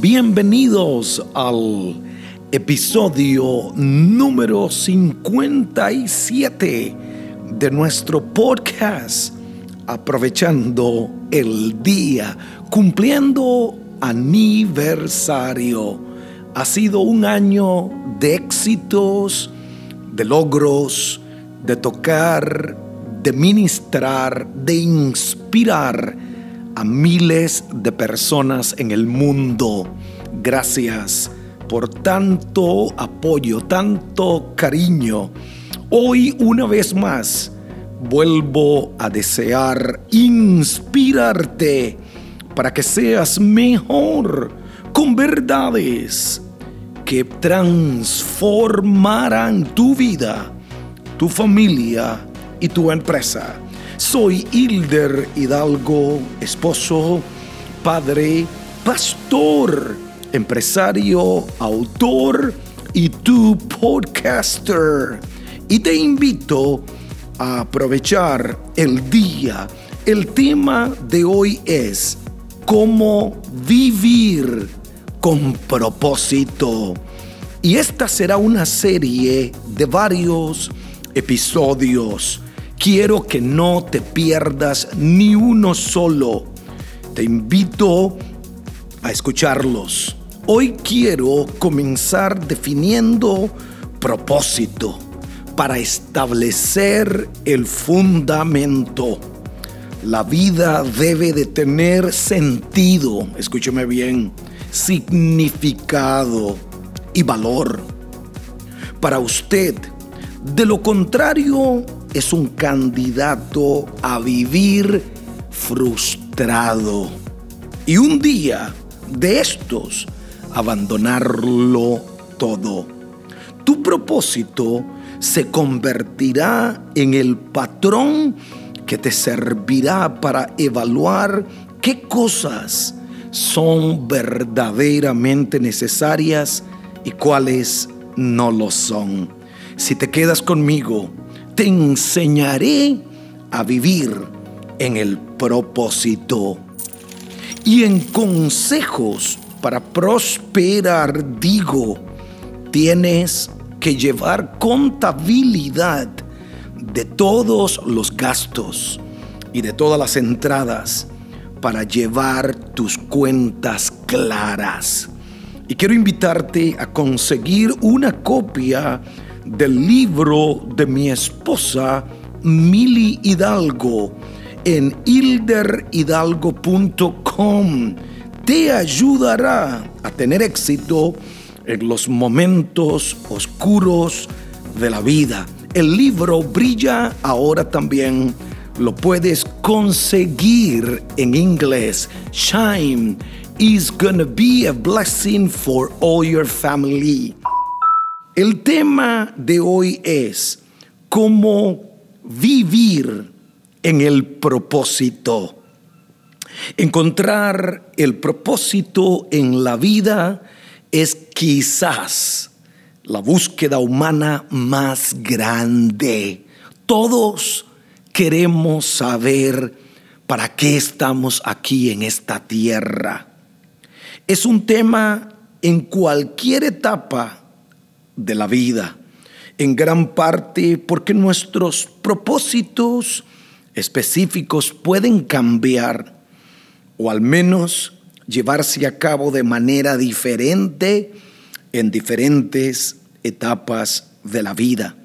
Bienvenidos al episodio número 57 de nuestro podcast, aprovechando el día, cumpliendo aniversario. Ha sido un año de éxitos, de logros, de tocar, de ministrar, de inspirar a miles de personas en el mundo. Gracias por tanto apoyo, tanto cariño. Hoy una vez más vuelvo a desear inspirarte para que seas mejor con verdades que transformarán tu vida, tu familia y tu empresa. Soy Hilder Hidalgo, esposo, padre, pastor, empresario, autor y tu podcaster. Y te invito a aprovechar el día. El tema de hoy es cómo vivir con propósito. Y esta será una serie de varios episodios Quiero que no te pierdas ni uno solo. Te invito a escucharlos. Hoy quiero comenzar definiendo propósito para establecer el fundamento. La vida debe de tener sentido, escúcheme bien, significado y valor para usted. De lo contrario, es un candidato a vivir frustrado. Y un día de estos, abandonarlo todo. Tu propósito se convertirá en el patrón que te servirá para evaluar qué cosas son verdaderamente necesarias y cuáles no lo son. Si te quedas conmigo, te enseñaré a vivir en el propósito. Y en consejos para prosperar, digo, tienes que llevar contabilidad de todos los gastos y de todas las entradas para llevar tus cuentas claras. Y quiero invitarte a conseguir una copia del libro de mi esposa Mili Hidalgo en hilderhidalgo.com. Te ayudará a tener éxito en los momentos oscuros de la vida. El libro brilla ahora también. Lo puedes conseguir en inglés. Shine is gonna be a blessing for all your family. El tema de hoy es cómo vivir en el propósito. Encontrar el propósito en la vida es quizás la búsqueda humana más grande. Todos queremos saber para qué estamos aquí en esta tierra. Es un tema en cualquier etapa de la vida, en gran parte porque nuestros propósitos específicos pueden cambiar o al menos llevarse a cabo de manera diferente en diferentes etapas de la vida.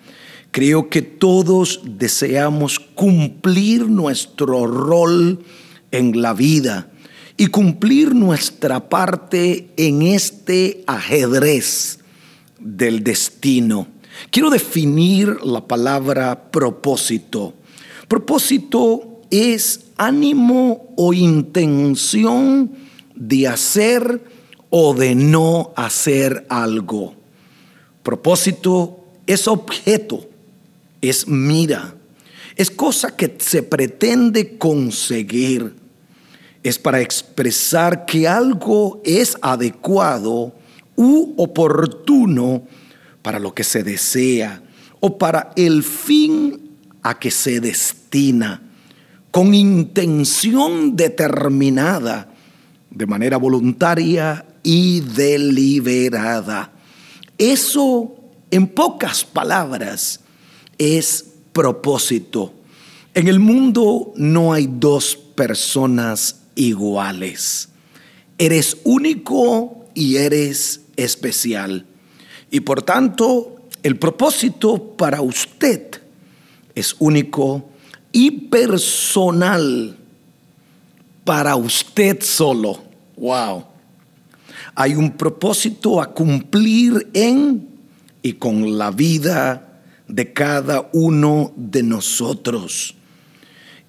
Creo que todos deseamos cumplir nuestro rol en la vida y cumplir nuestra parte en este ajedrez del destino. Quiero definir la palabra propósito. Propósito es ánimo o intención de hacer o de no hacer algo. Propósito es objeto, es mira, es cosa que se pretende conseguir. Es para expresar que algo es adecuado u oportuno para lo que se desea o para el fin a que se destina, con intención determinada, de manera voluntaria y deliberada. Eso, en pocas palabras, es propósito. En el mundo no hay dos personas iguales. Eres único y eres especial. Y por tanto, el propósito para usted es único y personal para usted solo. Wow. Hay un propósito a cumplir en y con la vida de cada uno de nosotros.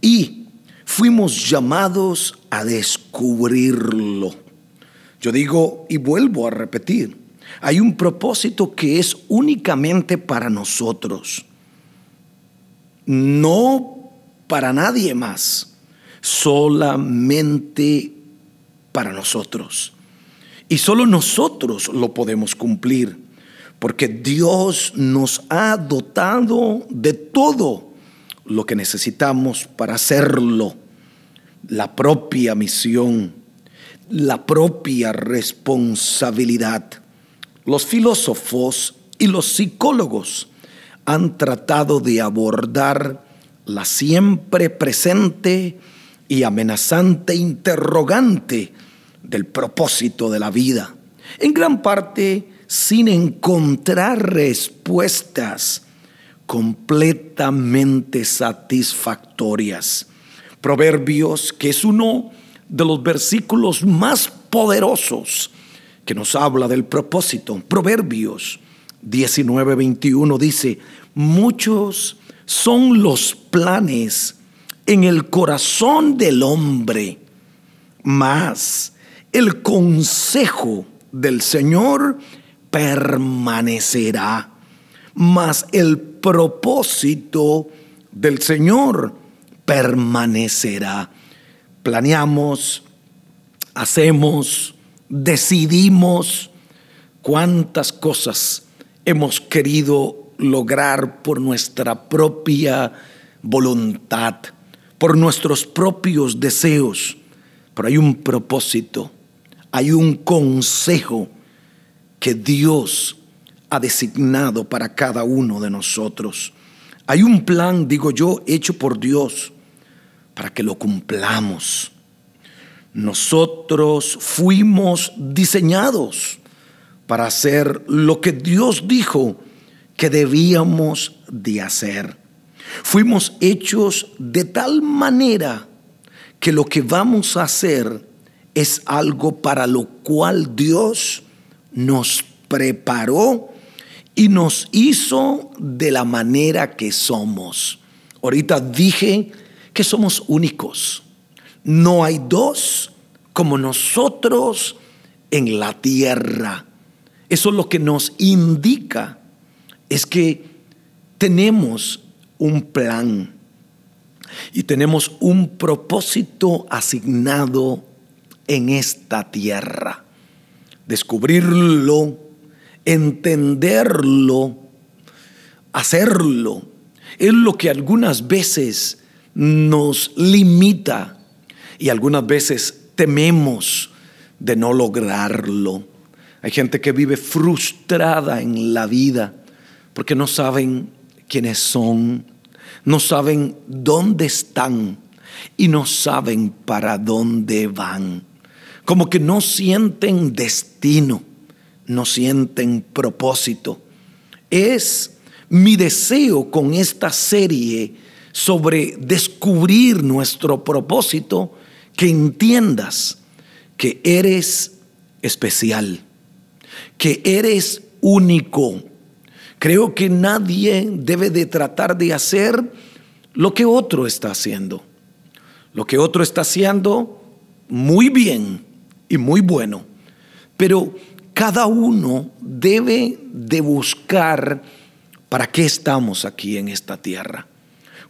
Y fuimos llamados a descubrirlo. Yo digo y vuelvo a repetir, hay un propósito que es únicamente para nosotros, no para nadie más, solamente para nosotros. Y solo nosotros lo podemos cumplir, porque Dios nos ha dotado de todo lo que necesitamos para hacerlo, la propia misión, la propia responsabilidad. Los filósofos y los psicólogos han tratado de abordar la siempre presente y amenazante interrogante del propósito de la vida, en gran parte sin encontrar respuestas completamente satisfactorias. Proverbios, que es uno de los versículos más poderosos que nos habla del propósito. Proverbios 19:21 dice, muchos son los planes en el corazón del hombre, mas el consejo del Señor permanecerá, mas el propósito del Señor permanecerá. Planeamos, hacemos, decidimos cuántas cosas hemos querido lograr por nuestra propia voluntad, por nuestros propios deseos, pero hay un propósito, hay un consejo que Dios ha designado para cada uno de nosotros. Hay un plan, digo yo, hecho por Dios para que lo cumplamos. Nosotros fuimos diseñados para hacer lo que Dios dijo que debíamos de hacer. Fuimos hechos de tal manera que lo que vamos a hacer es algo para lo cual Dios nos preparó y nos hizo de la manera que somos. Ahorita dije que somos únicos. No hay dos como nosotros en la tierra. Eso lo que nos indica es que tenemos un plan y tenemos un propósito asignado en esta tierra. Descubrirlo, entenderlo, hacerlo, es lo que algunas veces nos limita y algunas veces tememos de no lograrlo. Hay gente que vive frustrada en la vida porque no saben quiénes son, no saben dónde están y no saben para dónde van. Como que no sienten destino, no sienten propósito. Es mi deseo con esta serie sobre descubrir nuestro propósito que entiendas que eres especial, que eres único, Creo que nadie debe de tratar de hacer lo que otro está haciendo. Lo que otro está haciendo muy bien y muy bueno. Pero cada uno debe de buscar para qué estamos aquí en esta tierra.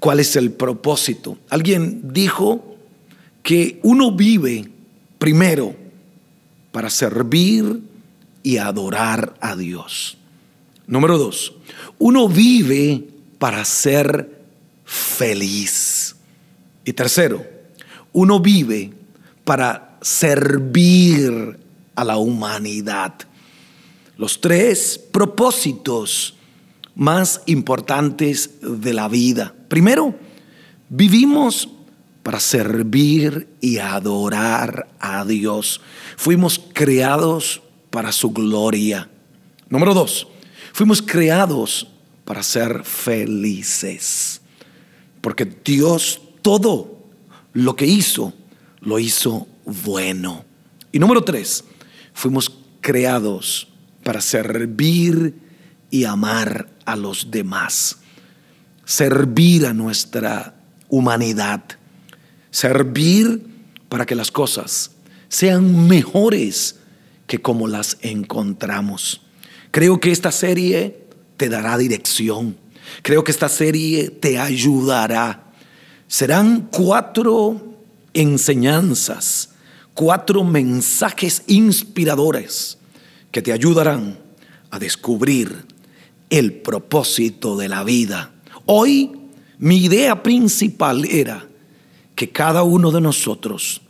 ¿Cuál es el propósito? Alguien dijo que uno vive primero para servir y adorar a Dios. Número dos, uno vive para ser feliz. Y tercero, uno vive para servir a la humanidad. Los tres propósitos más importantes de la vida. Primero, vivimos para servir y adorar a Dios. Fuimos creados para su gloria. Número dos, fuimos creados para ser felices. Porque Dios todo lo que hizo, lo hizo bueno. Y número tres, fuimos creados para servir y amar a los demás. Servir a nuestra humanidad. Servir para que las cosas sean mejores que como las encontramos. Creo que esta serie te dará dirección. Creo que esta serie te ayudará. Serán cuatro enseñanzas, cuatro mensajes inspiradores que te ayudarán a descubrir el propósito de la vida. Hoy mi idea principal era que cada uno de nosotros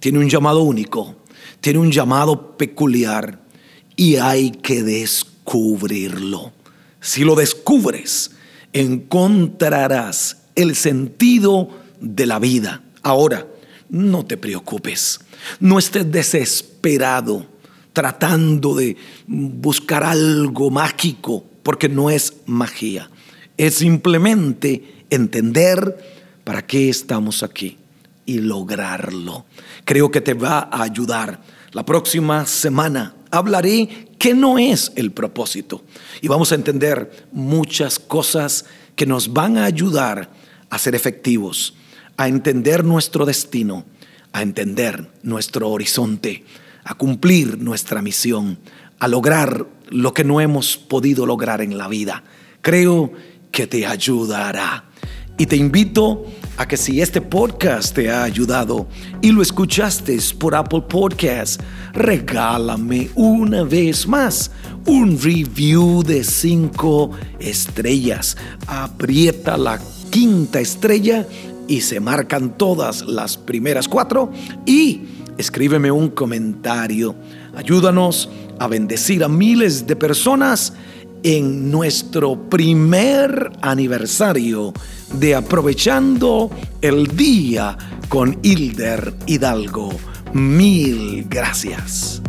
tiene un llamado único, tiene un llamado peculiar y hay que descubrirlo. Si lo descubres, encontrarás el sentido de la vida. Ahora, no te preocupes, no estés desesperado tratando de buscar algo mágico, porque no es magia, es simplemente entender para qué estamos aquí y lograrlo. Creo que te va a ayudar. La próxima semana hablaré qué no es el propósito y vamos a entender muchas cosas que nos van a ayudar a ser efectivos, a entender nuestro destino, a entender nuestro horizonte, a cumplir nuestra misión, a lograr lo que no hemos podido lograr en la vida. Creo que te ayudará. Y te invito a que si este podcast te ha ayudado y lo escuchaste por Apple Podcast, regálame una vez más un review de cinco estrellas. Aprieta la quinta estrella y se marcan todas las primeras cuatro y escríbeme un comentario. Ayúdanos a bendecir a miles de personas en nuestro primer aniversario de Aprovechando el Día con Hilder Hidalgo. Mil gracias.